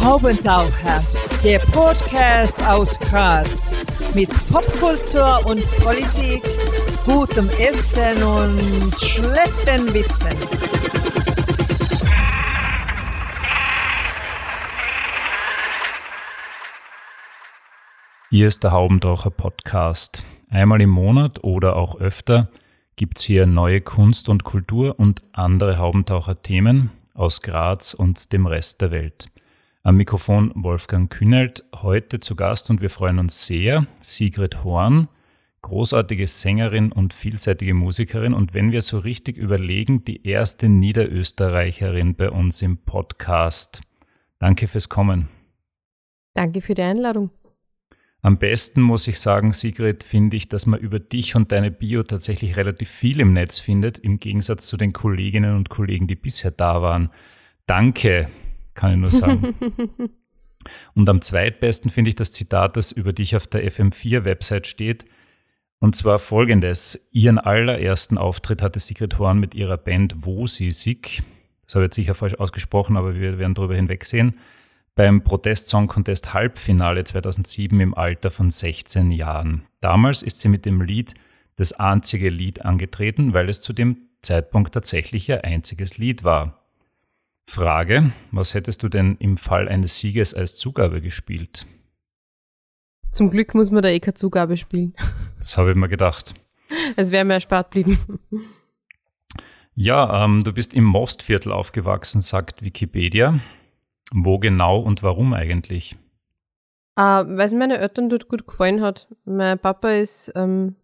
Haubentaucher, der Podcast aus Graz mit Popkultur und Politik, gutem Essen und schlechten Witzen. Hier ist der Haubentaucher Podcast. Einmal im Monat oder auch öfter gibt es hier neue Kunst und Kultur und andere Haubentaucher-Themen aus Graz und dem Rest der Welt. Am Mikrofon Wolfgang Kühnelt, heute zu Gast und wir freuen uns sehr, Sigrid Horn, großartige Sängerin und vielseitige Musikerin und wenn wir so richtig überlegen, die erste Niederösterreicherin bei uns im Podcast. Danke fürs Kommen. Danke für die Einladung. Am besten muss ich sagen, Sigrid, finde ich, dass man über dich und deine Bio tatsächlich relativ viel im Netz findet, im Gegensatz zu den Kolleginnen und Kollegen, die bisher da waren. Danke, kann ich nur sagen. und am zweitbesten finde ich das Zitat, das über dich auf der FM4-Website steht. Und zwar folgendes: Ihren allerersten Auftritt hatte Sigrid Horn mit ihrer Band Wo sie sich. Das habe ich jetzt sicher falsch ausgesprochen, aber wir werden darüber hinwegsehen beim Protest Song Contest Halbfinale 2007 im Alter von 16 Jahren. Damals ist sie mit dem Lied das einzige Lied angetreten, weil es zu dem Zeitpunkt tatsächlich ihr einziges Lied war. Frage, was hättest du denn im Fall eines Sieges als Zugabe gespielt? Zum Glück muss man da eh keine Zugabe spielen. Das habe ich mir gedacht. Es wäre mir erspart blieben. Ja, ähm, du bist im Mostviertel aufgewachsen, sagt Wikipedia. Wo genau und warum eigentlich? Uh, weil es meine Eltern dort gut gefallen hat. Mein Papa ist ähm,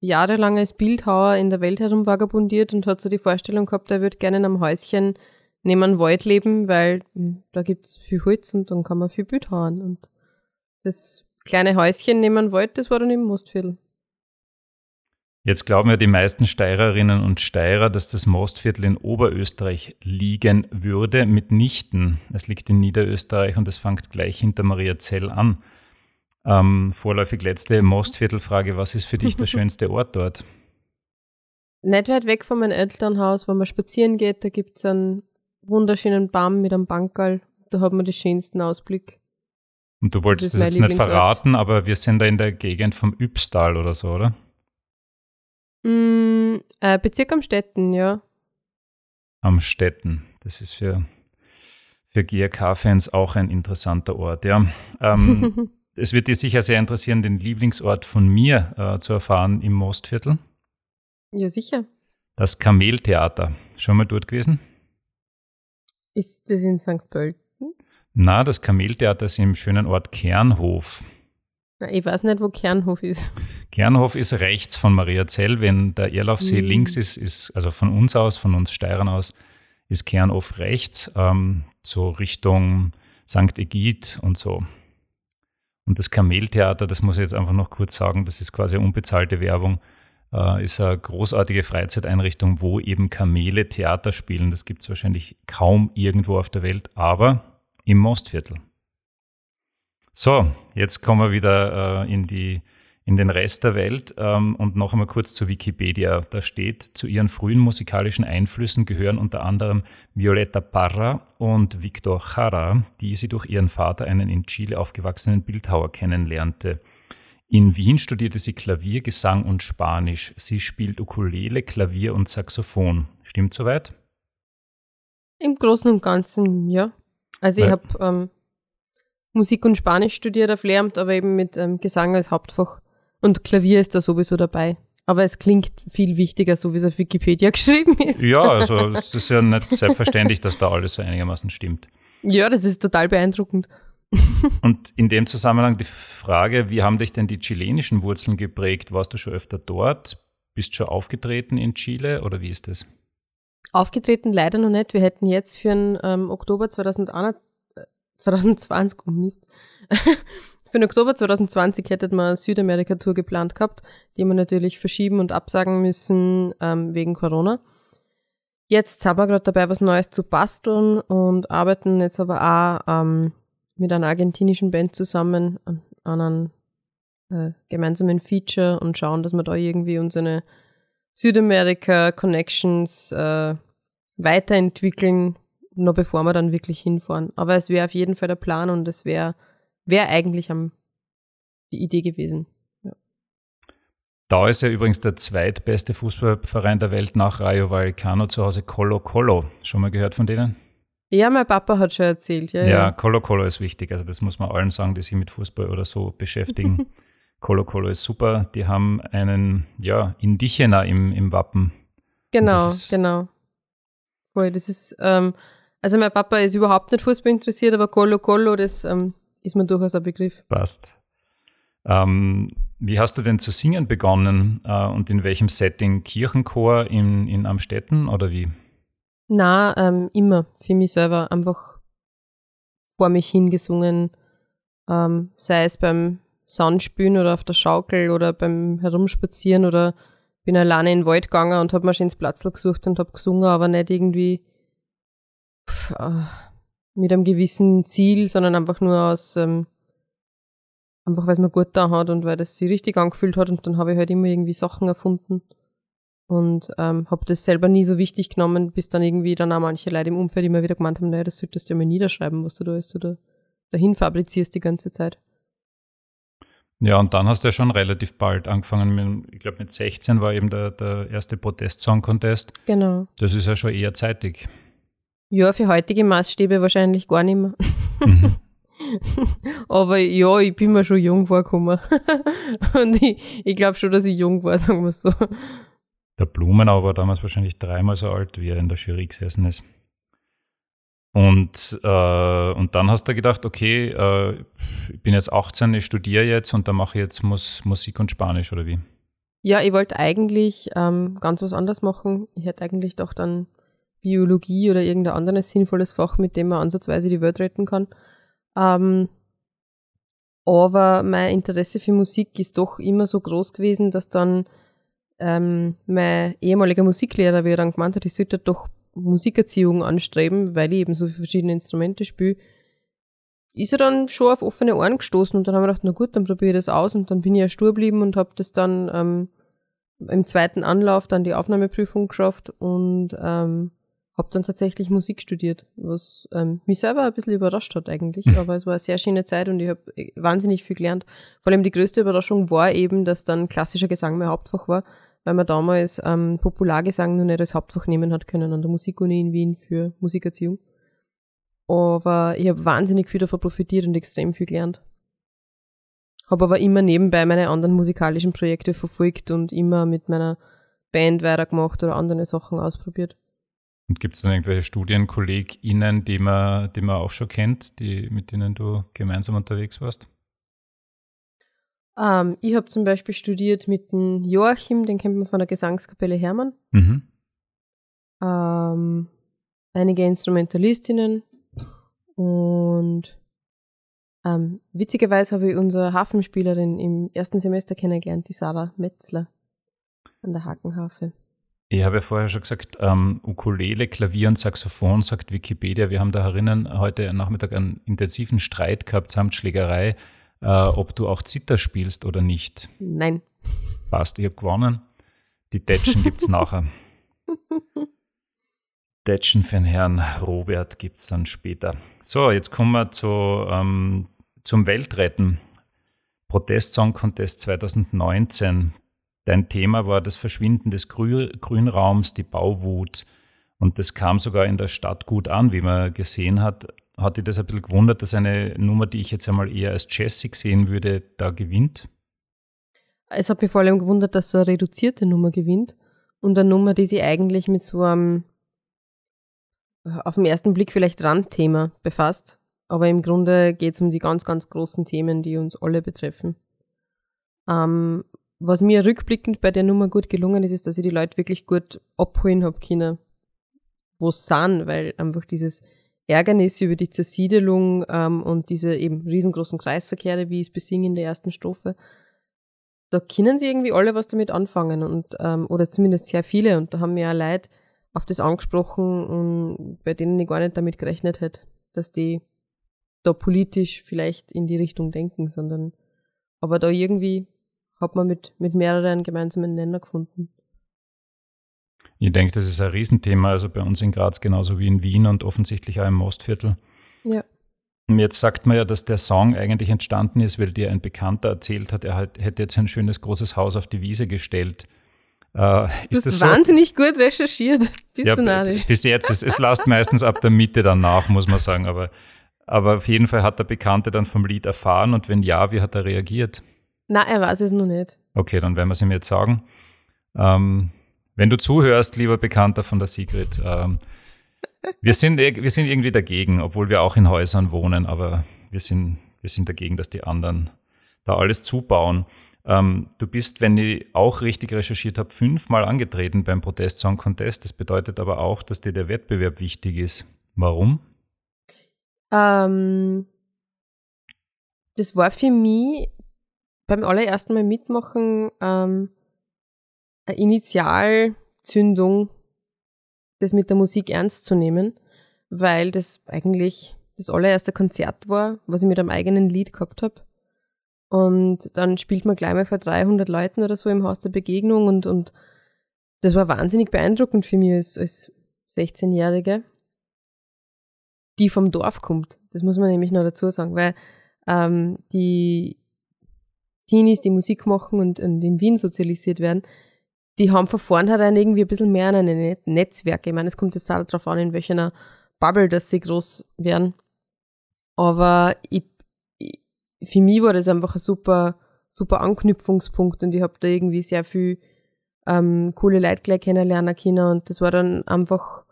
jahrelang als Bildhauer in der Welt herumvagabundiert und hat so die Vorstellung gehabt, er würde gerne in einem Häuschen neben einem Wald leben, weil hm, da gibt es viel Holz und dann kann man viel Bild hauen. Und das kleine Häuschen neben einem Wald, das war dann im Mostviertel. Jetzt glauben ja die meisten Steirerinnen und Steirer, dass das Mostviertel in Oberösterreich liegen würde. Mitnichten. Es liegt in Niederösterreich und es fängt gleich hinter Mariazell an. Ähm, vorläufig letzte Mostviertelfrage. Was ist für dich der schönste Ort dort? Nicht weit weg von meinem Elternhaus, wo man spazieren geht, da gibt es einen wunderschönen Baum mit einem Bankerl. Da hat man den schönsten Ausblick. Und du wolltest das, das jetzt nicht verraten, aber wir sind da in der Gegend vom Übstal oder so, oder? Mm, äh, Bezirk am Städten, ja. Am Städten. Das ist für, für GRK-Fans auch ein interessanter Ort, ja. Ähm, es wird dir sicher sehr interessieren, den Lieblingsort von mir äh, zu erfahren im Mostviertel. Ja, sicher. Das Kameltheater. Schon mal dort gewesen? Ist das in St. Pölten? Na, das Kameltheater ist im schönen Ort Kernhof. Ich weiß nicht, wo Kernhof ist. Kernhof ist rechts von Mariazell. Wenn der Erlaufsee mhm. links ist, ist, also von uns aus, von uns Steirern aus, ist Kernhof rechts, ähm, so Richtung St. Egid und so. Und das Kameltheater, das muss ich jetzt einfach noch kurz sagen, das ist quasi unbezahlte Werbung, äh, ist eine großartige Freizeiteinrichtung, wo eben Kamele Theater spielen. Das gibt es wahrscheinlich kaum irgendwo auf der Welt, aber im Mostviertel. So, jetzt kommen wir wieder äh, in, die, in den Rest der Welt ähm, und noch einmal kurz zu Wikipedia. Da steht, zu ihren frühen musikalischen Einflüssen gehören unter anderem Violeta Parra und Victor Jara, die sie durch ihren Vater, einen in Chile aufgewachsenen Bildhauer, kennenlernte. In Wien studierte sie Klavier, Gesang und Spanisch. Sie spielt Ukulele, Klavier und Saxophon. Stimmt soweit? Im Großen und Ganzen, ja. Also Weil, ich habe ähm, Musik und Spanisch studiert auf Lehramt, aber eben mit ähm, Gesang als Hauptfach. Und Klavier ist da sowieso dabei. Aber es klingt viel wichtiger, so wie es auf Wikipedia geschrieben ist. Ja, also es ist ja nicht selbstverständlich, dass da alles so einigermaßen stimmt. Ja, das ist total beeindruckend. Und in dem Zusammenhang die Frage, wie haben dich denn die chilenischen Wurzeln geprägt? Warst du schon öfter dort? Bist du schon aufgetreten in Chile oder wie ist das? Aufgetreten leider noch nicht. Wir hätten jetzt für den ähm, Oktober 2021 2020, oh Mist. Für den Oktober 2020 hätte man eine Südamerika-Tour geplant gehabt, die wir natürlich verschieben und absagen müssen ähm, wegen Corona. Jetzt sind wir gerade dabei, was Neues zu basteln und arbeiten jetzt aber auch ähm, mit einer argentinischen Band zusammen an, an einem äh, gemeinsamen Feature und schauen, dass wir da irgendwie unsere Südamerika-Connections äh, weiterentwickeln noch bevor wir dann wirklich hinfahren. Aber es wäre auf jeden Fall der Plan und es wäre wär eigentlich am, die Idee gewesen. Ja. Da ist ja übrigens der zweitbeste Fußballverein der Welt nach Rayo Vallecano zu Hause Colo Colo. Schon mal gehört von denen? Ja, mein Papa hat schon erzählt. Ja, ja. Colo Colo ist wichtig. Also das muss man allen sagen, die sich mit Fußball oder so beschäftigen. Colo Colo ist super. Die haben einen, ja, Indigener im, im Wappen. Genau, genau. Voll, das ist, ähm, also mein Papa ist überhaupt nicht Fußball interessiert, aber Colo Colo, das ähm, ist mir durchaus ein Begriff. Passt. Ähm, wie hast du denn zu singen begonnen äh, und in welchem Setting? Kirchenchor in, in Amstetten oder wie? Na, ähm, immer für mich selber einfach vor mich hingesungen, ähm, sei es beim Sandspülen oder auf der Schaukel oder beim Herumspazieren oder bin alleine in den Wald gegangen und habe mir schön ins Platzl gesucht und habe gesungen, aber nicht irgendwie mit einem gewissen Ziel, sondern einfach nur aus, ähm, einfach weil es mir gut da hat und weil das sich richtig angefühlt hat und dann habe ich halt immer irgendwie Sachen erfunden und ähm, habe das selber nie so wichtig genommen, bis dann irgendwie dann auch manche Leute im Umfeld immer wieder gemeint haben, naja, das solltest du ja mal niederschreiben, was du da ist, oder dahin fabrizierst die ganze Zeit. Ja, und dann hast du ja schon relativ bald angefangen, mit, ich glaube mit 16 war eben der, der erste Protest-Song-Contest. Genau. Das ist ja schon eher zeitig. Ja, für heutige Maßstäbe wahrscheinlich gar nicht mehr. Mhm. Aber ja, ich bin mir schon jung vorgekommen. und ich, ich glaube schon, dass ich jung war, sagen wir so. Der Blumenau war damals wahrscheinlich dreimal so alt, wie er in der Jury gesessen ist. Und, äh, und dann hast du gedacht, okay, äh, ich bin jetzt 18, ich studiere jetzt und dann mache ich jetzt Mus Musik und Spanisch oder wie? Ja, ich wollte eigentlich ähm, ganz was anderes machen. Ich hätte eigentlich doch dann Biologie oder irgendein anderes sinnvolles Fach, mit dem man ansatzweise die Welt retten kann. Ähm, aber mein Interesse für Musik ist doch immer so groß gewesen, dass dann ähm, mein ehemaliger Musiklehrer, wie er dann gemeint hat, ich sollte doch Musikerziehung anstreben, weil ich eben so verschiedene Instrumente spiele, ist er dann schon auf offene Ohren gestoßen und dann haben wir gedacht, na gut, dann probiere ich das aus und dann bin ich ja stur geblieben und habe das dann ähm, im zweiten Anlauf dann die Aufnahmeprüfung geschafft und ähm, habe dann tatsächlich Musik studiert, was ähm, mich selber ein bisschen überrascht hat eigentlich, hm. aber es war eine sehr schöne Zeit und ich habe äh, wahnsinnig viel gelernt. Vor allem die größte Überraschung war eben, dass dann klassischer Gesang mein Hauptfach war weil man damals ähm, Populargesang noch nicht als Hauptfach nehmen hat können an der Musikuni in Wien für Musikerziehung. Aber ich habe wahnsinnig viel davon profitiert und extrem viel gelernt. Habe aber immer nebenbei meine anderen musikalischen Projekte verfolgt und immer mit meiner Band weitergemacht oder andere Sachen ausprobiert. Und gibt es dann irgendwelche StudienkollegInnen, die man, die man auch schon kennt, die, mit denen du gemeinsam unterwegs warst? Ähm, ich habe zum Beispiel studiert mit dem Joachim, den kennt man von der Gesangskapelle Hermann. Mhm. Ähm, einige Instrumentalistinnen und ähm, witzigerweise habe ich unsere Hafenspielerin im ersten Semester kennengelernt, die Sarah Metzler an der Hakenhafe. Ich habe ja vorher schon gesagt, ähm, Ukulele, Klavier und Saxophon, sagt Wikipedia. Wir haben da herinnen heute Nachmittag einen intensiven Streit gehabt samt Schlägerei äh, ob du auch Zither spielst oder nicht. Nein. Passt, ich habe gewonnen. Die Detschen gibt es nachher. Detschen für den Herrn Robert gibt es dann später. So, jetzt kommen wir zu, ähm, zum Weltretten. Protest-Song Contest 2019. Dein Thema war das Verschwinden des Grü Grünraums, die Bauwut. Und das kam sogar in der Stadt gut an, wie man gesehen hat hat dich das ein bisschen gewundert, dass eine Nummer, die ich jetzt einmal eher als Jazzy sehen würde, da gewinnt? Es hat mich vor allem gewundert, dass so eine reduzierte Nummer gewinnt und eine Nummer, die sich eigentlich mit so einem auf den ersten Blick vielleicht Randthema befasst. Aber im Grunde geht es um die ganz, ganz großen Themen, die uns alle betreffen. Ähm, was mir rückblickend bei der Nummer gut gelungen ist, ist, dass ich die Leute wirklich gut abholen habe können, wo es sind, weil einfach dieses Ärgernis über die Zersiedelung ähm, und diese eben riesengroßen Kreisverkehre, wie ich es besingen in der ersten Strophe, da können sie irgendwie alle was damit anfangen und ähm, oder zumindest sehr viele. Und da haben mir ja Leute auf das angesprochen und bei denen ich gar nicht damit gerechnet hätte, dass die da politisch vielleicht in die Richtung denken, sondern aber da irgendwie hat man mit, mit mehreren gemeinsamen Nenner gefunden. Ich denke, das ist ein Riesenthema, also bei uns in Graz genauso wie in Wien und offensichtlich auch im Mostviertel. Ja. Jetzt sagt man ja, dass der Song eigentlich entstanden ist, weil dir ein Bekannter erzählt hat, er hat, hätte jetzt ein schönes großes Haus auf die Wiese gestellt. Äh, ist du hast das wahnsinnig so? gut recherchiert. Bist ja, du narrisch. Bis jetzt, es, es lasst meistens ab der Mitte dann nach, muss man sagen. Aber, aber auf jeden Fall hat der Bekannte dann vom Lied erfahren und wenn ja, wie hat er reagiert? Na, er weiß es noch nicht. Okay, dann werden wir es ihm jetzt sagen. Ähm, wenn du zuhörst, lieber Bekannter von der Sigrid, ähm, wir, sind, wir sind irgendwie dagegen, obwohl wir auch in Häusern wohnen, aber wir sind, wir sind dagegen, dass die anderen da alles zubauen. Ähm, du bist, wenn ich auch richtig recherchiert habe, fünfmal angetreten beim Protest Song Contest. Das bedeutet aber auch, dass dir der Wettbewerb wichtig ist. Warum? Ähm, das war für mich beim allerersten Mal mitmachen ähm, eine Initialzündung, das mit der Musik ernst zu nehmen, weil das eigentlich das allererste Konzert war, was ich mit einem eigenen Lied gehabt habe. Und dann spielt man gleich mal vor 300 Leuten oder so im Haus der Begegnung und, und das war wahnsinnig beeindruckend für mich als, als 16-Jährige, die vom Dorf kommt. Das muss man nämlich noch dazu sagen, weil ähm, die Teenies, die Musik machen und, und in Wien sozialisiert werden, die haben von vornherein irgendwie ein bisschen mehr an eine Netzwerke. Ich meine, es kommt jetzt auch darauf an, in welcher Bubble, dass sie groß werden. Aber ich, ich, für mich war das einfach ein super, super Anknüpfungspunkt und ich habe da irgendwie sehr viel ähm, coole Leute gleich kennenlernen können und das war dann einfach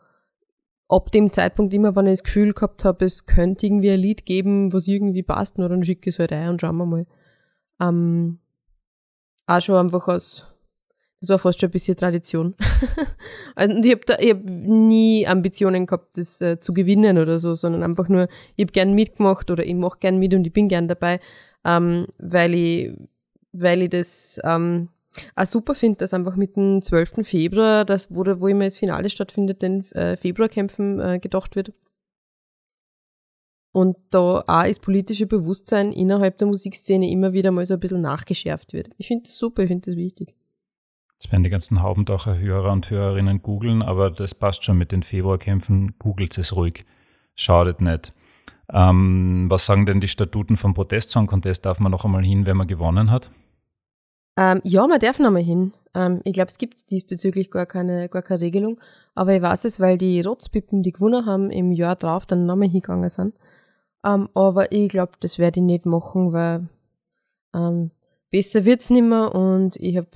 ab dem Zeitpunkt immer, wenn ich das Gefühl gehabt habe, es könnte irgendwie ein Lied geben, was irgendwie passt, nur dann schicke ich es halt ein und schauen wir mal. Ähm, auch schon einfach aus das war fast schon ein bisschen Tradition. also, ich habe hab nie Ambitionen gehabt, das äh, zu gewinnen oder so, sondern einfach nur, ich habe gern mitgemacht oder ich mache gern mit und ich bin gern dabei, ähm, weil, ich, weil ich das ähm, auch super finde, dass einfach mit dem 12. Februar, das, wo, wo immer das Finale stattfindet, den äh, Februarkämpfen äh, gedacht wird. Und da auch das politische Bewusstsein innerhalb der Musikszene immer wieder mal so ein bisschen nachgeschärft wird. Ich finde das super, ich finde das wichtig. Jetzt werden die ganzen Haubendacher Hörer und Hörerinnen googeln, aber das passt schon mit den Februarkämpfen. Googelt es ruhig. Schadet nicht. Ähm, was sagen denn die Statuten vom Protestsong Contest? Darf man noch einmal hin, wenn man gewonnen hat? Ähm, ja, man darf noch einmal hin. Ähm, ich glaube, es gibt diesbezüglich gar keine, gar keine Regelung. Aber ich weiß es, weil die Rotzpippen, die gewonnen haben, im Jahr drauf dann noch einmal hingegangen sind. Ähm, aber ich glaube, das werde ich nicht machen, weil ähm, besser wird es nicht mehr und ich habe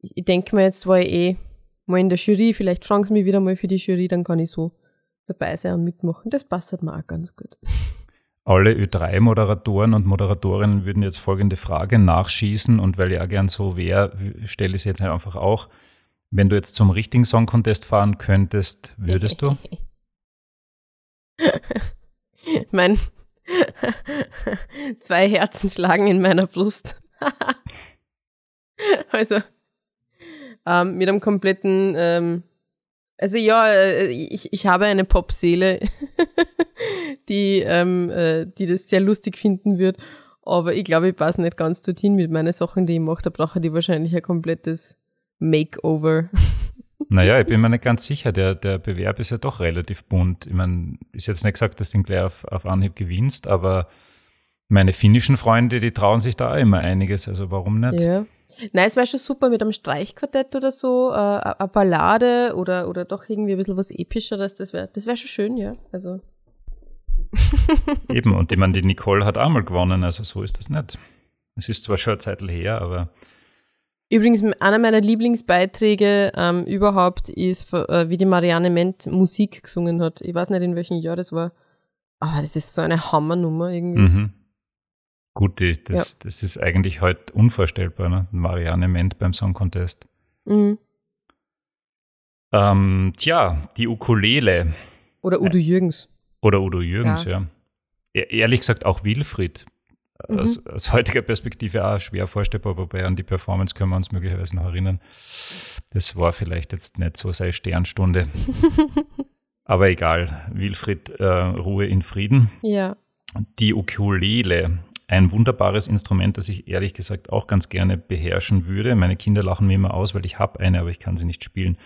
ich denke mir jetzt, war ich eh mal in der Jury, vielleicht fragen sie mich wieder mal für die Jury, dann kann ich so dabei sein und mitmachen. Das passt halt mir auch ganz gut. Alle Ö3-Moderatoren und Moderatorinnen würden jetzt folgende Frage nachschießen und weil ich auch gern so wäre, stelle ich es jetzt einfach auch. Wenn du jetzt zum richtigen Song Contest fahren könntest, würdest du? mein zwei Herzen schlagen in meiner Brust. also ähm, mit einem kompletten, ähm, also ja, äh, ich, ich habe eine Popseele, die, ähm, äh, die das sehr lustig finden wird. Aber ich glaube, ich passe nicht ganz dorthin mit meinen Sachen, die ich mache. Da brauche ich wahrscheinlich ein komplettes Makeover. Naja, ich bin mir nicht ganz sicher. Der, der Bewerb ist ja doch relativ bunt. Ich meine, ist jetzt nicht gesagt, dass du den gleich auf, auf Anhieb gewinnst, aber meine finnischen Freunde, die trauen sich da auch immer einiges. Also warum nicht? Ja. Nein, es wäre schon super mit einem Streichquartett oder so, äh, eine Ballade oder, oder doch irgendwie ein bisschen was Epischeres. Das wäre das wär schon schön, ja. Also. Eben, und ich meine, die Nicole hat auch mal gewonnen, also so ist das nicht. Es ist zwar schon eine Zeit her, aber. Übrigens, einer meiner Lieblingsbeiträge ähm, überhaupt ist, äh, wie die Marianne Ment Musik gesungen hat. Ich weiß nicht, in welchem Jahr das war. Aber das ist so eine Hammernummer irgendwie. Mhm. Gut, das, ja. das ist eigentlich heute unvorstellbar, ne? Marianne Ment beim Song Contest. Mhm. Ähm, tja, die Ukulele. Oder Udo Jürgens. Oder Udo Jürgens, ja. ja. E ehrlich gesagt auch Wilfried. Mhm. Aus, aus, heutiger Perspektive auch schwer vorstellbar, wobei an die Performance können wir uns möglicherweise noch erinnern. Das war vielleicht jetzt nicht so seine Sternstunde. Aber egal, Wilfried, äh, Ruhe in Frieden. Ja. Die Ukulele ein wunderbares Instrument, das ich ehrlich gesagt auch ganz gerne beherrschen würde. Meine Kinder lachen mir immer aus, weil ich habe eine, aber ich kann sie nicht spielen.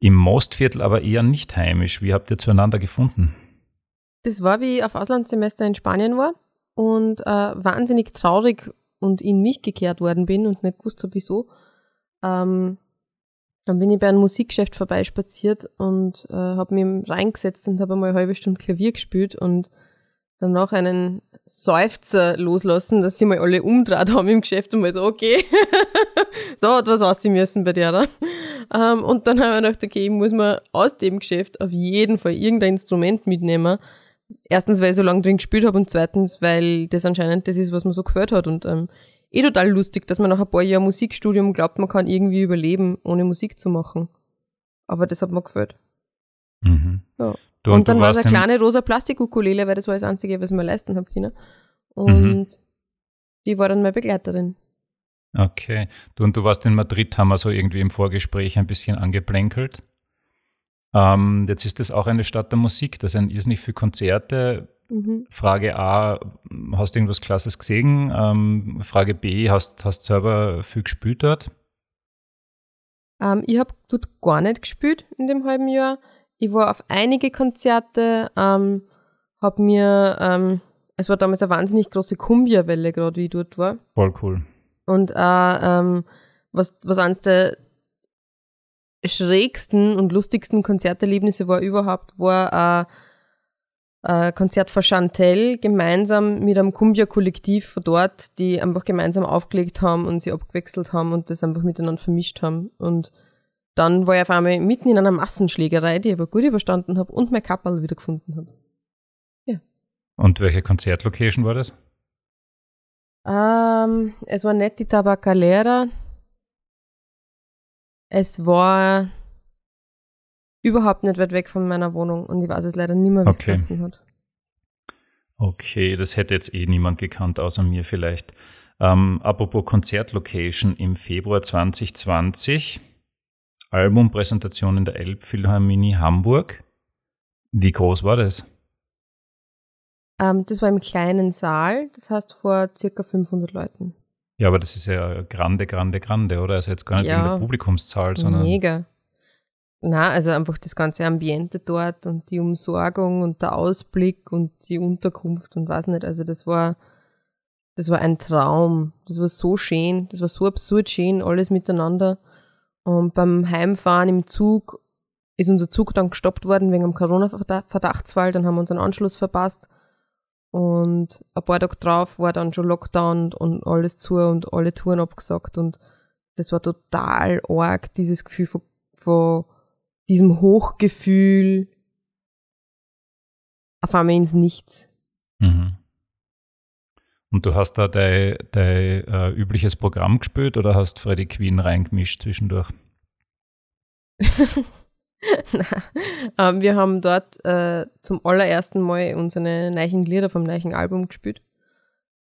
Im Mostviertel aber eher nicht heimisch. Wie habt ihr zueinander gefunden? Das war, wie ich auf Auslandssemester in Spanien war und äh, wahnsinnig traurig und in mich gekehrt worden bin und nicht gewusst habe, wieso. Ähm, dann bin ich bei einem Musikgeschäft vorbeispaziert und äh, habe mich reingesetzt und habe einmal eine halbe Stunde Klavier gespielt und danach einen Seufzer loslassen, dass sie mal alle umdreht haben im Geschäft und mal so, okay, da hat was aussehen müssen bei der. Da. Ähm, und dann haben wir gedacht, okay, muss man aus dem Geschäft auf jeden Fall irgendein Instrument mitnehmen. Erstens, weil ich so lange drin gespielt habe und zweitens, weil das anscheinend das ist, was mir so gefällt hat. Und ähm, eh total lustig, dass man nach ein paar Jahren Musikstudium glaubt, man kann irgendwie überleben, ohne Musik zu machen. Aber das hat mir gefällt. Mhm. Ja. Du, und dann war es eine kleine rosa Plastikukulele, weil das war das Einzige, was ich mir leisten habe können. Und Mhm. die war dann meine Begleiterin. Okay. Du, und du warst in Madrid, haben wir so irgendwie im Vorgespräch ein bisschen angeplänkelt. Ähm, jetzt ist das auch eine Stadt der Musik, da sind irrsinnig viele Konzerte. Mhm. Frage A, hast du irgendwas Klasses gesehen? Ähm, Frage B, hast hast selber viel gespielt dort? Ähm, ich habe dort gar nicht gespielt in dem halben Jahr. Ich war auf einige Konzerte, ähm, habe mir, ähm, es war damals eine wahnsinnig große Kumbia-Welle, gerade wie ich dort war. Voll cool. Und ähm, was, was eines der schrägsten und lustigsten Konzerterlebnisse war überhaupt, war ein, ein Konzert von Chantel gemeinsam mit einem Kumbia-Kollektiv von dort, die einfach gemeinsam aufgelegt haben und sie abgewechselt haben und das einfach miteinander vermischt haben. Und dann war ich auf einmal mitten in einer Massenschlägerei, die ich aber gut überstanden habe und mein Kapperl wieder gefunden habe. Und welche Konzertlocation war das? Ähm, es war nicht die Tabacalera. Es war überhaupt nicht weit weg von meiner Wohnung und ich weiß es leider nicht mehr, wie es Okay. hat. Okay, das hätte jetzt eh niemand gekannt, außer mir vielleicht. Ähm, apropos Konzertlocation im Februar 2020, Albumpräsentation in der Elbphilharmonie Hamburg. Wie groß war das? Ähm, das war im kleinen Saal, das heißt vor circa 500 Leuten. Ja, aber das ist ja grande, grande, grande, oder? Also jetzt gar nicht Ja. in der Publikumszahl, sondern Mega. Na, also einfach das ganze Ambiente dort und die Umsorgung und der Ausblick und die Unterkunft und was nicht. Also das war, das war ein Traum. Das war so schön, das war so absurd schön, alles miteinander. Und beim Heimfahren im Zug ist unser Zug dann gestoppt worden wegen einem Corona-Verdachtsfall. Dann haben wir unseren Anschluss verpasst. Und ein paar Tage drauf war dann schon Lockdown und- alles zu und alle Touren abgesagt. Und das war total arg, dieses Gefühl von, von diesem Hochgefühl auf einmal ins Nichts. Mhm. Und du hast da dein, dein äh, übliches Programm gespielt oder hast Freddie Queen reingemischt zwischendurch? Ähm, wir haben dort äh, zum allerersten Mal unsere neuen Lieder vom neuen Album gespielt.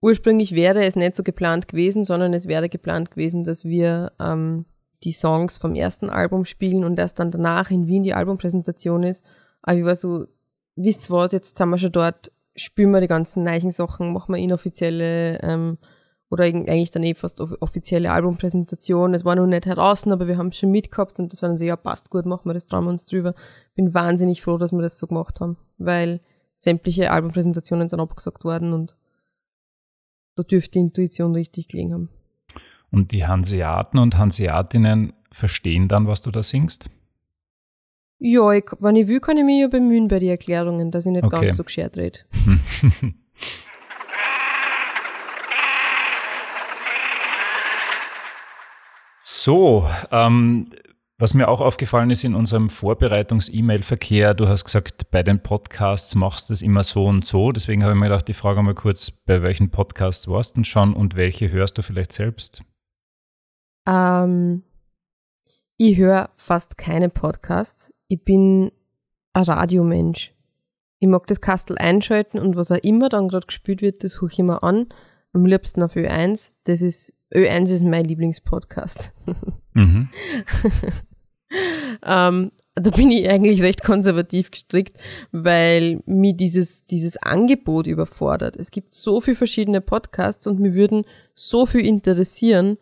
Ursprünglich wäre es nicht so geplant gewesen, sondern es wäre geplant gewesen, dass wir ähm, die Songs vom ersten Album spielen und erst dann danach in Wien die Albumpräsentation ist. Aber ich war so, wisst ihr was, jetzt sind wir schon dort, spielen wir die ganzen neuen Sachen, machen wir inoffizielle ähm, oder eig- eigentlich dann eh fast off- offizielle Albumpräsentation. Es war noch nicht heraus, aber wir haben es schon mitgehabt und das war dann so, ja, passt gut, machen wir das, trauen wir uns drüber. Bin wahnsinnig froh, dass wir das so gemacht haben, weil sämtliche Albumpräsentationen sind abgesagt worden und da dürfte die Intuition richtig gelegen haben. Und die Hanseaten und Hanseatinnen verstehen dann, was du da singst? Ja, ich, wenn ich will, kann ich mich ja bemühen bei den Erklärungen, dass ich nicht Okay. ganz so geschert rede. So, ähm, was mir auch aufgefallen ist in unserem Vorbereitungs-E-Mail-Verkehr, du hast gesagt, bei den Podcasts machst du es immer so und so. Deswegen habe ich mir gedacht, die Frage mal kurz, bei welchen Podcasts warst du denn schon und welche hörst du vielleicht selbst? Ähm, ich höre fast keine Podcasts. Ich bin ein Radiomensch. Ich mag das Kastel einschalten und was auch immer dann gerade gespielt wird, das suche ich mir an. Am liebsten auf Ö1. Das ist, Ö1 ist mein Lieblingspodcast. Mhm. ähm, da bin ich eigentlich recht konservativ gestrickt, weil mir dieses, dieses Angebot überfordert. Es gibt so viele verschiedene Podcasts und mir würden so viel interessieren.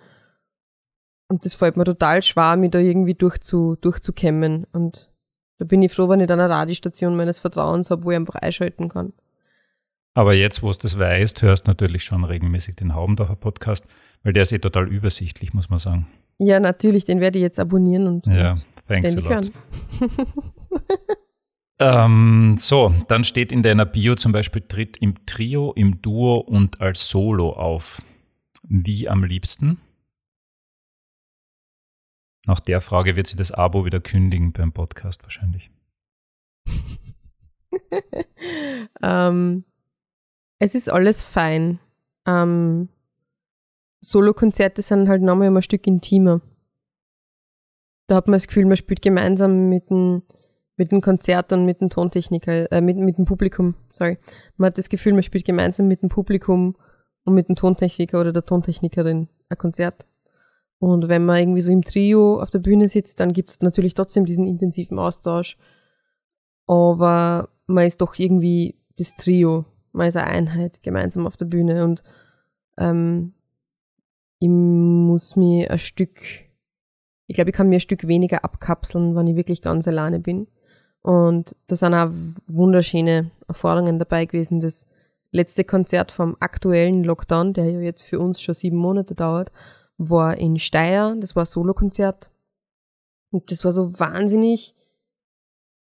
und das fällt mir total schwer, mich da irgendwie durchzu, durchzukämmen. Und da bin ich froh, wenn ich dann eine Radiostation meines Vertrauens habe, wo ich einfach einschalten kann. Aber jetzt, wo du das weißt, hörst du natürlich schon regelmäßig den Haubendacher Podcast, weil der ist eh total übersichtlich, muss man sagen. Ja, natürlich, den werde ich jetzt abonnieren und, ja, und thanks ständig hören. ähm, so, dann steht in deiner Bio zum Beispiel, tritt im Trio, im Duo und als Solo auf. Wie am liebsten? Nach der Frage wird sie das Abo wieder kündigen beim Podcast wahrscheinlich. ähm, es ist alles fein. Ähm, Solo-Konzerte sind halt nochmal immer ein Stück intimer. Da hat man das Gefühl, man spielt gemeinsam mit dem, mit dem Konzert und mit dem Tontechniker, äh, mit, mit dem Publikum, sorry. Man hat das Gefühl, man spielt gemeinsam mit dem Publikum und mit dem Tontechniker oder der Tontechnikerin ein Konzert. Und wenn man irgendwie so im Trio auf der Bühne sitzt, dann gibt es natürlich trotzdem diesen intensiven Austausch. Aber man ist doch irgendwie das Trio, man ist eine Einheit gemeinsam auf der Bühne. Und ähm, ich muss mir ein Stück, ich glaube, ich kann mir ein Stück weniger abkapseln, wenn ich wirklich ganz alleine bin. Und da sind auch wunderschöne Erfahrungen dabei gewesen. Das letzte Konzert vom aktuellen Lockdown, der ja jetzt für uns schon sieben Monate dauert, war in Steyr, das war ein Solokonzert. Und das war so wahnsinnig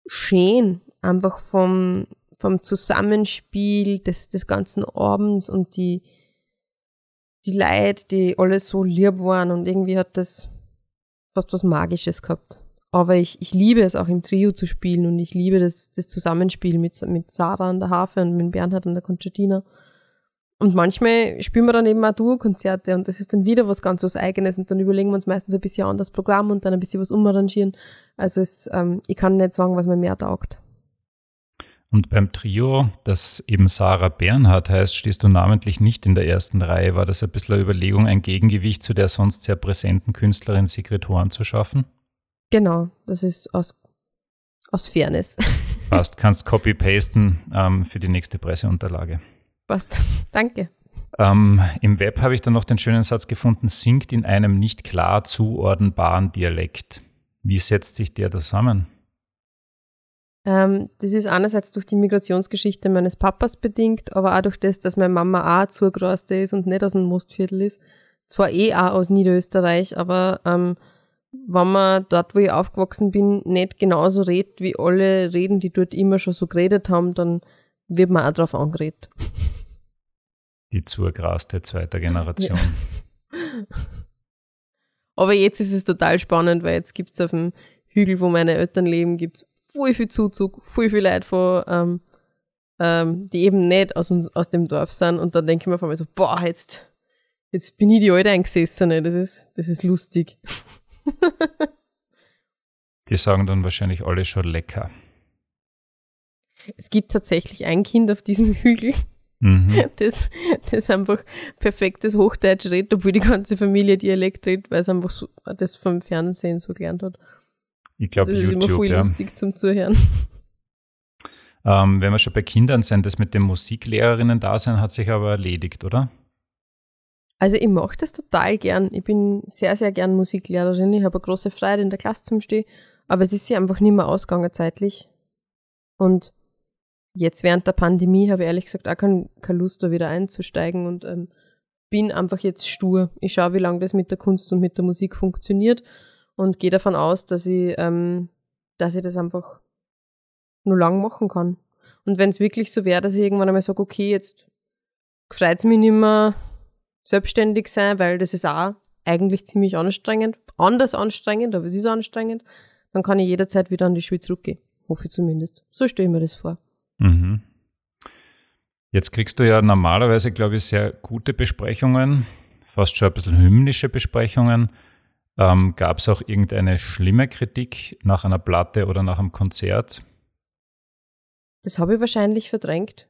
schön, einfach vom, vom Zusammenspiel des, des ganzen Abends und die, die Leute, die alle so lieb waren und irgendwie hat das fast was Magisches gehabt. Aber ich, ich liebe es auch im Trio zu spielen und ich liebe das, das Zusammenspiel mit, mit Sarah an der Harfe und mit Bernhard an der Concertina. Und manchmal spielen wir dann eben auch Duo-Konzerte und das ist dann wieder was ganz was Eigenes und dann überlegen wir uns meistens ein bisschen an das Programm und dann ein bisschen was umarrangieren. Also es, ähm, ich kann nicht sagen, was mir mehr taugt. Und beim Trio, das eben Sarah Bernhardt heißt, stehst du namentlich nicht in der ersten Reihe. War das ein bisschen eine Überlegung, ein Gegengewicht zu der sonst sehr präsenten Künstlerin Sigrid Horn zu schaffen? Genau, das ist aus, aus Fairness. Passt, kannst copy-pasten ähm, für die nächste Presseunterlage. Passt, danke. Ähm, Im Web habe ich dann noch den schönen Satz gefunden, singt in einem nicht klar zuordnenbaren Dialekt. Wie setzt sich der zusammen? Ähm, das ist einerseits durch die Migrationsgeschichte meines Papas bedingt, aber auch durch das, dass meine Mama auch zugereist ist und nicht aus dem Mostviertel ist. Zwar eh auch aus Niederösterreich, aber ähm, wenn man dort, wo ich aufgewachsen bin, nicht genauso redet, wie alle reden, die dort immer schon so geredet haben, dann wird man auch darauf angeredet. Die zugraste zweiter Generation. Ja. Aber jetzt ist es total spannend, weil jetzt gibt es auf dem Hügel, wo meine Eltern leben, gibt es voll viel Zuzug, voll viel Leute von, ähm, ähm, die eben nicht aus, uns, aus dem Dorf sind. Und dann denke ich mir von mir so, boah, jetzt, jetzt bin ich die alte Eingesessene. Das ist, das ist lustig. die sagen dann wahrscheinlich alle schon lecker. Es gibt tatsächlich ein Kind auf diesem Hügel, mhm. das, das einfach perfektes Hochdeutsch redet, obwohl die ganze Familie Dialekt redet, weil es einfach so, das vom Fernsehen so gelernt hat. Ich glaube, YouTube. Das ist immer voll ja. lustig zum Zuhören. Ähm, wenn wir schon bei Kindern sind, das mit dem Musiklehrerinnen da sein hat sich aber erledigt, oder? Also ich mache das total gern. Ich bin sehr, sehr gern Musiklehrerin. Ich habe eine große Freude in der Klasse zum Stehen, aber es ist ja einfach nicht mehr ausgegangen zeitlich. Und jetzt während der Pandemie habe ich ehrlich gesagt auch keine, keine Lust, da wieder einzusteigen und ähm, bin einfach jetzt stur. Ich schaue, wie lange das mit der Kunst und mit der Musik funktioniert und gehe davon aus, dass ich, ähm, dass ich das einfach nur lang machen kann. Und wenn es wirklich so wäre, dass ich irgendwann einmal sage, okay, jetzt freut es mich nicht mehr selbstständig sein, weil das ist auch eigentlich ziemlich anstrengend, anders anstrengend, aber es ist anstrengend, dann kann ich jederzeit wieder an die Schule zurückgehen. Hoffe ich zumindest. So stelle ich mir das vor. Mhm. Jetzt kriegst du ja normalerweise, glaube ich, sehr gute Besprechungen, fast schon ein bisschen hymnische Besprechungen. Ähm, Gab es auch irgendeine schlimme Kritik nach einer Platte oder nach einem Konzert? Das habe ich wahrscheinlich verdrängt.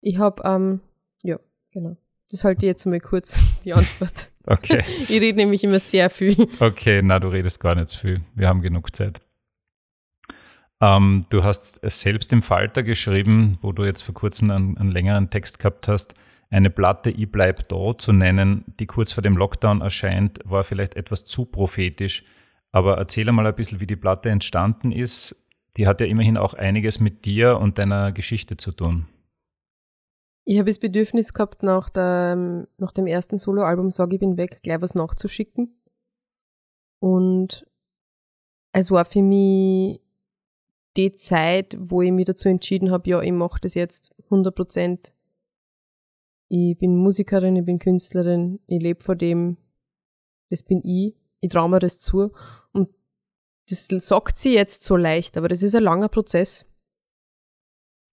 Ich habe, ähm, ja, genau. Das halte ich jetzt mal kurz, die Antwort. Okay. ich rede nämlich immer sehr viel. Okay, na, du redest gar nicht so viel. Wir haben genug Zeit. Ähm, du hast es selbst im Falter geschrieben, wo du jetzt vor kurzem einen, einen längeren Text gehabt hast. Eine Platte Ich bleib da zu nennen, die kurz vor dem Lockdown erscheint, war vielleicht etwas zu prophetisch. Aber erzähl mal ein bisschen, wie die Platte entstanden ist. Die hat ja immerhin auch einiges mit dir und deiner Geschichte zu tun. Ich habe das Bedürfnis gehabt, nach, der, nach dem ersten Soloalbum Sag ich bin weg, gleich was nachzuschicken. Und es war für mich die Zeit, wo ich mich dazu entschieden habe, ja, ich mache das jetzt 100 Prozent. Ich bin Musikerin, ich bin Künstlerin, ich lebe vor dem, das bin ich, ich traue mir das zu. Und das sagt sie jetzt so leicht, aber das ist ein langer Prozess.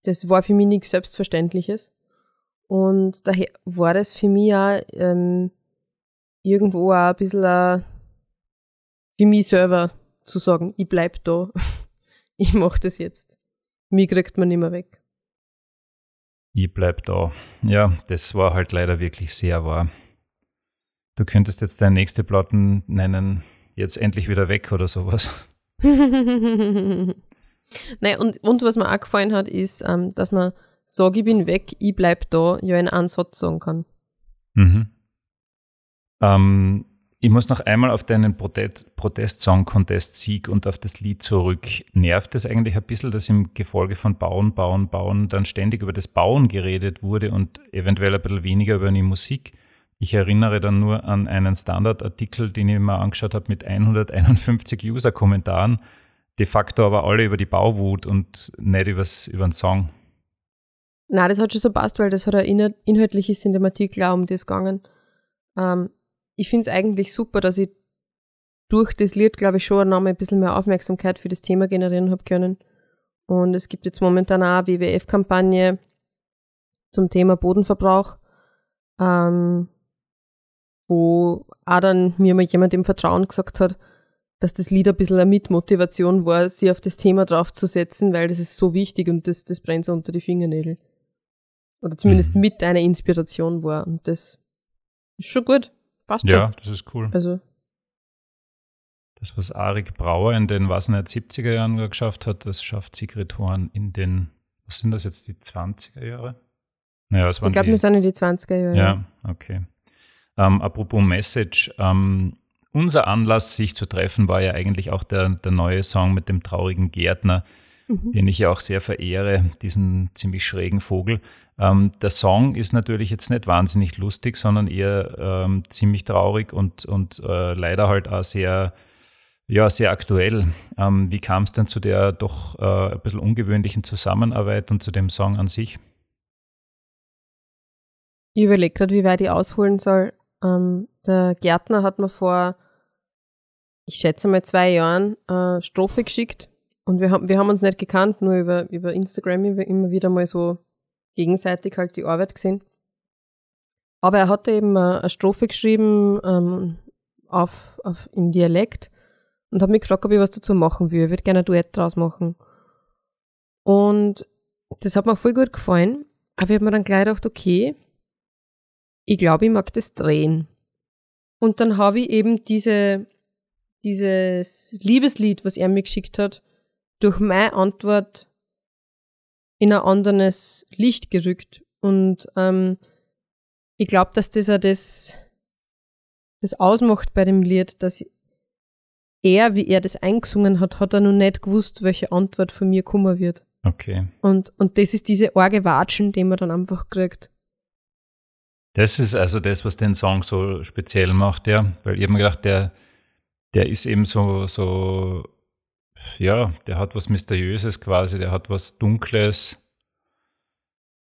Das war für mich nichts Selbstverständliches. Und daher war das für mich auch ähm, irgendwo auch ein bisschen ein, für mich selber zu sagen, ich bleib da, ich mach das jetzt. Mich kriegt man nicht weg. Ich bleib da. Ja, das war halt leider wirklich sehr wahr. Du könntest jetzt deine nächste Platten nennen, jetzt endlich wieder weg oder sowas. Nein, und, und was mir auch gefallen hat, ist, ähm, dass man sag, ich bin weg, ich bleib da, ja in einen Satz sagen kann. Mhm. Ähm, ich muss noch einmal auf deinen Protest-Song-Contest-Sieg und auf das Lied zurück. Nervt es eigentlich ein bisschen, dass im Gefolge von Bauen, Bauen, Bauen dann ständig über das Bauen geredet wurde und eventuell ein bisschen weniger über die Musik? Ich erinnere dann nur an einen Standardartikel, den ich mir angeschaut habe mit 151 User-Kommentaren, de facto aber alle über die Bauwut und nicht übers, über den Song. Na, das hat schon so passt, weil das hat eine inhaltliche Cinematik auch um das gegangen. Ähm, ich finde es eigentlich super, dass ich durch das Lied, glaube ich, schon noch mal ein bisschen mehr Aufmerksamkeit für das Thema generieren habe können. Und es gibt jetzt momentan auch eine WWF-Kampagne zum Thema Bodenverbrauch, ähm, wo auch dann mir mal jemand im Vertrauen gesagt hat, dass das Lied ein bisschen eine Mitmotivation war, sie auf das Thema draufzusetzen, weil das ist so wichtig und das, das brennt so unter die Fingernägel. Oder zumindest mhm. mit einer Inspiration war. Und das ist schon gut. Passt ja, schon. das ist cool. Also. Das, was Arik Brauer in den, was nicht, 70er Jahren geschafft hat, das schafft Sigrid Horn in den, was sind das jetzt, die 20er Jahre? Naja, es waren ich glaube, wir sind in die 20er Jahre. Ja, okay. Ähm, apropos Message, ähm, unser Anlass, sich zu treffen, war ja eigentlich auch der, der neue Song mit dem traurigen Gärtner, mhm. den ich ja auch sehr verehre, diesen ziemlich schrägen Vogel. Ähm, der Song ist natürlich jetzt nicht wahnsinnig lustig, sondern eher ähm, ziemlich traurig und, und äh, leider halt auch sehr, ja, sehr aktuell. Ähm, wie kam es denn zu der doch äh, ein bisschen ungewöhnlichen Zusammenarbeit und zu dem Song an sich? Ich überlege gerade, wie weit ich ausholen soll. Ähm, der Gärtner hat mir vor, ich schätze mal zwei Jahren, äh, Strophe geschickt und wir haben, wir haben uns nicht gekannt, nur über, über Instagram immer wieder mal so gegenseitig halt die Arbeit gesehen. Aber er hatte eben eine Strophe geschrieben ähm, auf, auf, im Dialekt und hat mich gefragt, ob ich was dazu machen will. Ich würde gerne ein Duett draus machen. Und das hat mir voll gut gefallen. Aber ich habe mir dann gleich gedacht, okay, ich glaube, ich mag das drehen. Und dann habe ich eben diese, dieses Liebeslied, was er mir geschickt hat, durch meine Antwort in ein anderes Licht gerückt. Und ähm, ich glaube, dass das auch das, das ausmacht bei dem Lied, dass er, wie er das eingesungen hat, hat er noch nicht gewusst, welche Antwort von mir kommen wird. Okay. Und, und das ist diese arge Watschen, die man dann einfach kriegt. Das ist also das, was den Song so speziell macht, ja. Weil ich habe mir gedacht, der, der ist eben so, so ja, der hat was Mysteriöses quasi, der hat was Dunkles.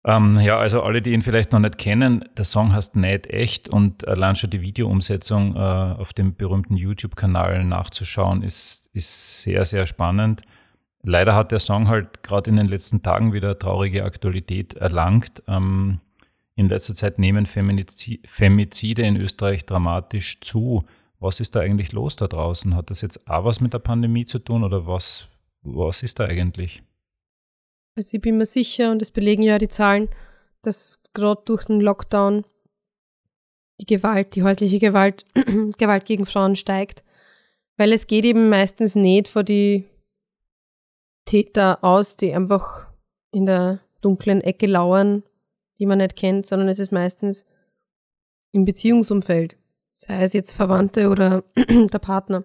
Ähm, ja, also alle, die ihn vielleicht noch nicht kennen, der Song heißt Nicht echt und allein schon die Videoumsetzung äh, auf dem berühmten YouTube-Kanal nachzuschauen, ist, ist sehr, sehr spannend. Leider hat der Song halt gerade in den letzten Tagen wieder traurige Aktualität erlangt. Ähm, in letzter Zeit nehmen Femizide in Österreich dramatisch zu. Was ist da eigentlich los da draußen? Hat das jetzt auch was mit der Pandemie zu tun oder was, was ist da eigentlich? Also ich bin mir sicher, und das belegen ja die Zahlen, dass gerade durch den Lockdown die Gewalt, die häusliche Gewalt, Gewalt gegen Frauen steigt. Weil es geht eben meistens nicht vor die Täter aus, die einfach in der dunklen Ecke lauern, die man nicht kennt, sondern es ist meistens im Beziehungsumfeld, sei es jetzt Verwandte oder der Partner.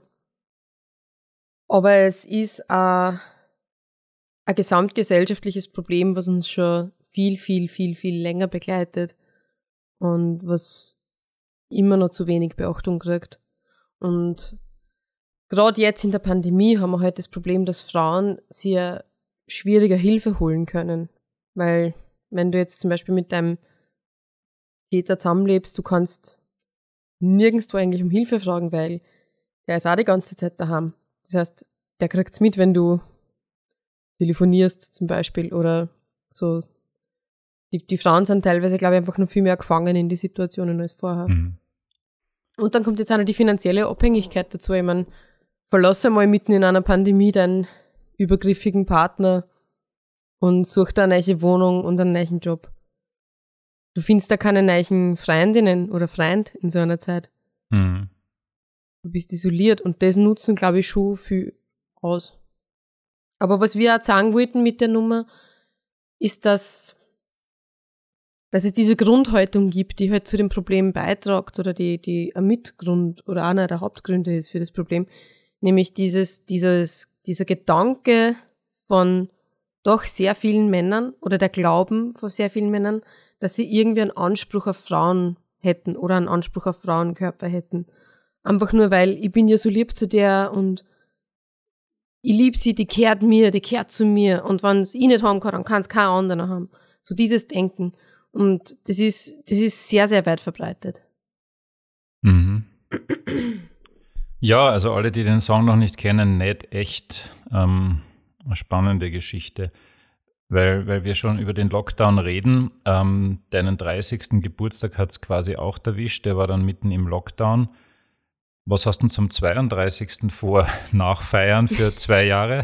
Aber es ist ein, gesamtgesellschaftliches Problem, was uns schon viel, viel, viel, viel länger begleitet und was immer noch zu wenig Beachtung kriegt. Und gerade jetzt in der Pandemie haben wir halt das Problem, dass Frauen sehr schwieriger Hilfe holen können. Weil, wenn du jetzt zum Beispiel mit deinem Täter zusammenlebst, du kannst nirgendwo eigentlich um Hilfe fragen, weil der ist auch die ganze Zeit daheim. Das heißt, der kriegt es mit, wenn du telefonierst zum Beispiel oder so. Die, die Frauen sind teilweise, glaube ich, einfach noch viel mehr gefangen in die Situationen als vorher. Mhm. Und dann kommt jetzt auch noch die finanzielle Abhängigkeit dazu. Ich meine, verlasse mal mitten in einer Pandemie deinen übergriffigen Partner und such da eine neue Wohnung und einen neuen Job. Du findest da keine neuen Freundinnen oder Freund in so einer Zeit. Mhm. Du bist isoliert und das nutzen, glaube ich, schon viel aus. Aber was wir auch sagen wollten mit der Nummer, ist, dass, dass es diese Grundhaltung gibt, die halt zu dem Problem beitragt oder die, die ein Mitgrund oder einer der Hauptgründe ist für das Problem, nämlich dieses, dieses, dieser Gedanke von doch sehr vielen Männern oder der Glauben von sehr vielen Männern, dass sie irgendwie einen Anspruch auf Frauen hätten oder einen Anspruch auf Frauenkörper hätten. Einfach nur, weil ich bin ja so lieb zu der und ich liebe sie, die kehrt mir, die kehrt zu mir und wenn es ich nicht haben kann, dann kann es kein anderer haben. So dieses Denken. Und das ist, das ist sehr, sehr weit verbreitet. Mhm. Ja, also alle, die den Song noch nicht kennen, nicht echt ähm, eine spannende Geschichte, weil, weil wir schon über den Lockdown reden. Ähm, deinen 30. Geburtstag hat es quasi auch erwischt, der war dann mitten im Lockdown. Was hast du zum 32. vor? Nachfeiern für zwei Jahre?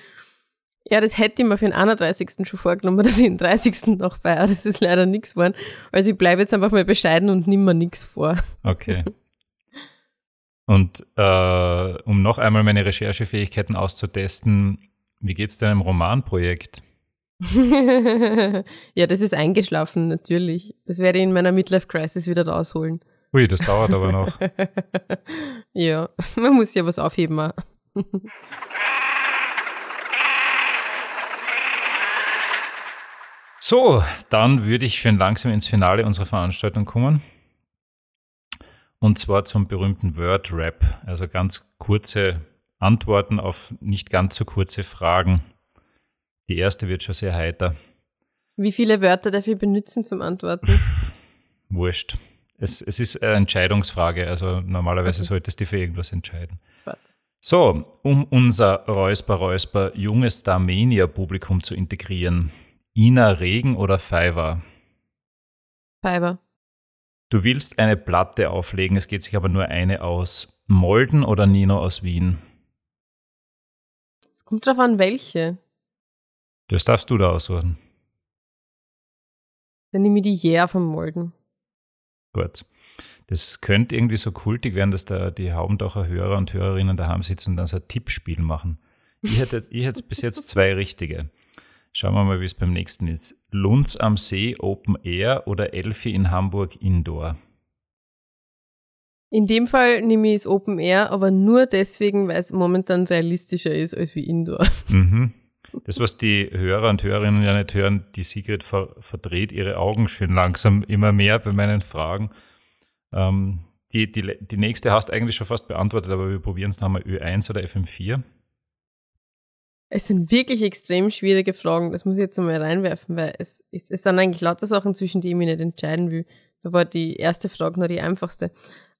ja, das hätte ich mir für den 31. schon vorgenommen, dass ich den 30. noch feiere. Das ist leider nichts geworden. Also ich bleibe jetzt einfach mal bescheiden und nimm mir nichts vor. Okay. Und äh, um noch einmal meine Recherchefähigkeiten auszutesten, wie geht es deinem Romanprojekt? ja, das ist eingeschlafen, natürlich. Das werde ich in meiner Midlife-Crisis wieder rausholen. Ui, das dauert aber noch. ja, man muss ja was aufheben. so, dann würde ich schön langsam ins Finale unserer Veranstaltung kommen. Und zwar zum berühmten Word Rap, also ganz kurze Antworten auf nicht ganz so kurze Fragen. Die erste wird schon sehr heiter. Wie viele Wörter darf ich benutzen zum Antworten? Wurscht. Es, es ist eine Entscheidungsfrage, also normalerweise okay. solltest du für irgendwas entscheiden. Passt. So, um unser Räusper-Räusper junges Starmania-Publikum zu integrieren. Ina Regen oder Fiverr? Fiverr. Du willst eine Platte auflegen, es geht sich aber nur eine aus. Molden oder Nino aus Wien? Kommt drauf an, welche. Das darfst du da aussuchen. Dann nehme ich die Yeah von Molden. Gut. Das könnte irgendwie so kultig werden, dass da die Haubendacher Hörer und Hörerinnen daheim sitzen und dann so ein Tippspiel machen. Ich hätte, ich hätte bis jetzt zwei richtige. Schauen wir mal, wie es beim nächsten ist. Lunz am See Open Air oder Elfi in Hamburg Indoor? In dem Fall nehme ich es Open Air, aber nur deswegen, weil es momentan realistischer ist als wie Indoor. Mhm. Das, was die Hörer und Hörerinnen ja nicht hören, die Sigrid ver verdreht ihre Augen schön langsam immer mehr bei meinen Fragen. Ähm, die, die, die nächste hast du eigentlich schon fast beantwortet, aber wir probieren es nochmal Ö1 oder FM4. Es sind wirklich extrem schwierige Fragen. Das muss ich jetzt einmal reinwerfen, weil es, es, es sind eigentlich lauter Sachen, zwischen die ich mich nicht entscheiden will. Da war die erste Frage noch die einfachste.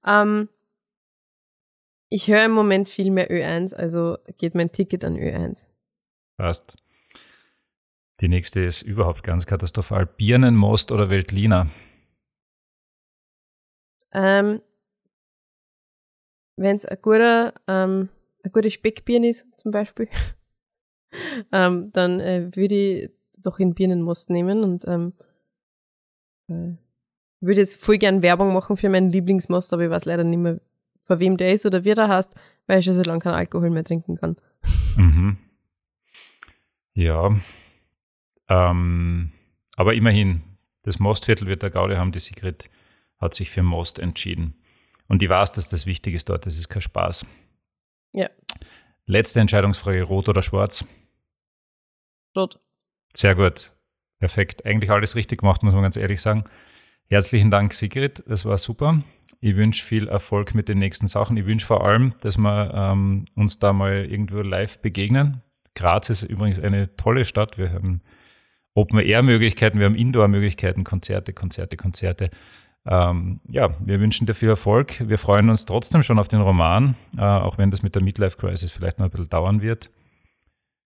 Ähm, ich höre im Moment viel mehr Ö1, also geht mein Ticket an Ö1. Passt. Die nächste ist überhaupt ganz katastrophal. Birnenmost oder Weltliner? Ähm, Wenn es ein guter, ähm, ein guter Speckbirn ist, zum Beispiel, ähm, dann äh, würde ich doch in Birnenmost nehmen und ähm, äh, würde jetzt voll gern Werbung machen für meinen Lieblingsmost, aber ich weiß leider nicht mehr, von wem der ist oder wie der heißt, weil ich schon so lange keinen Alkohol mehr trinken kann. Mhm. Ja. Ähm, aber immerhin, das Mostviertel wird der Gaudi haben. Die Sigrid hat sich für Most entschieden. Und ich weiß, dass das wichtig ist dort. Das ist kein Spaß. Ja. Letzte Entscheidungsfrage: Rot oder Schwarz? Rot. Sehr gut. Perfekt. Eigentlich alles richtig gemacht, muss man ganz ehrlich sagen. Herzlichen Dank, Sigrid. Das war super. Ich wünsche viel Erfolg mit den nächsten Sachen. Ich wünsche vor allem, dass wir ähm, uns da mal irgendwo live begegnen. Graz ist übrigens eine tolle Stadt. Wir haben Open-Air-Möglichkeiten, wir haben Indoor-Möglichkeiten, Konzerte, Konzerte, Konzerte. Ähm, ja, wir wünschen dir viel Erfolg. Wir freuen uns trotzdem schon auf den Roman, äh, auch wenn das mit der Midlife Crisis vielleicht noch ein bisschen dauern wird.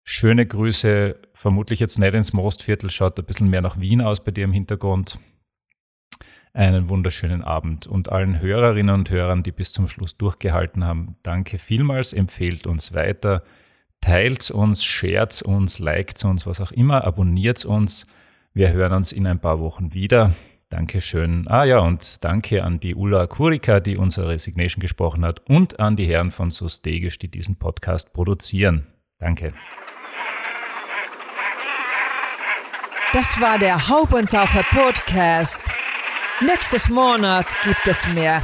Schöne Grüße, vermutlich jetzt nicht ins Mostviertel, schaut ein bisschen mehr nach Wien aus bei dir im Hintergrund. Einen wunderschönen Abend und allen Hörerinnen und Hörern, die bis zum Schluss durchgehalten haben, danke vielmals, empfehlt uns weiter, teilt uns, shared uns, liked uns, was auch immer, abonniert uns. Wir hören uns in ein paar Wochen wieder. Dankeschön. Ah ja, und danke an die Ulla Kurika, die unsere Resignation gesprochen hat, und an die Herren von Sustegisch, die diesen Podcast produzieren. Danke. Das war der Haubentaucher Podcast. Nächstes Monat gibt es mehr.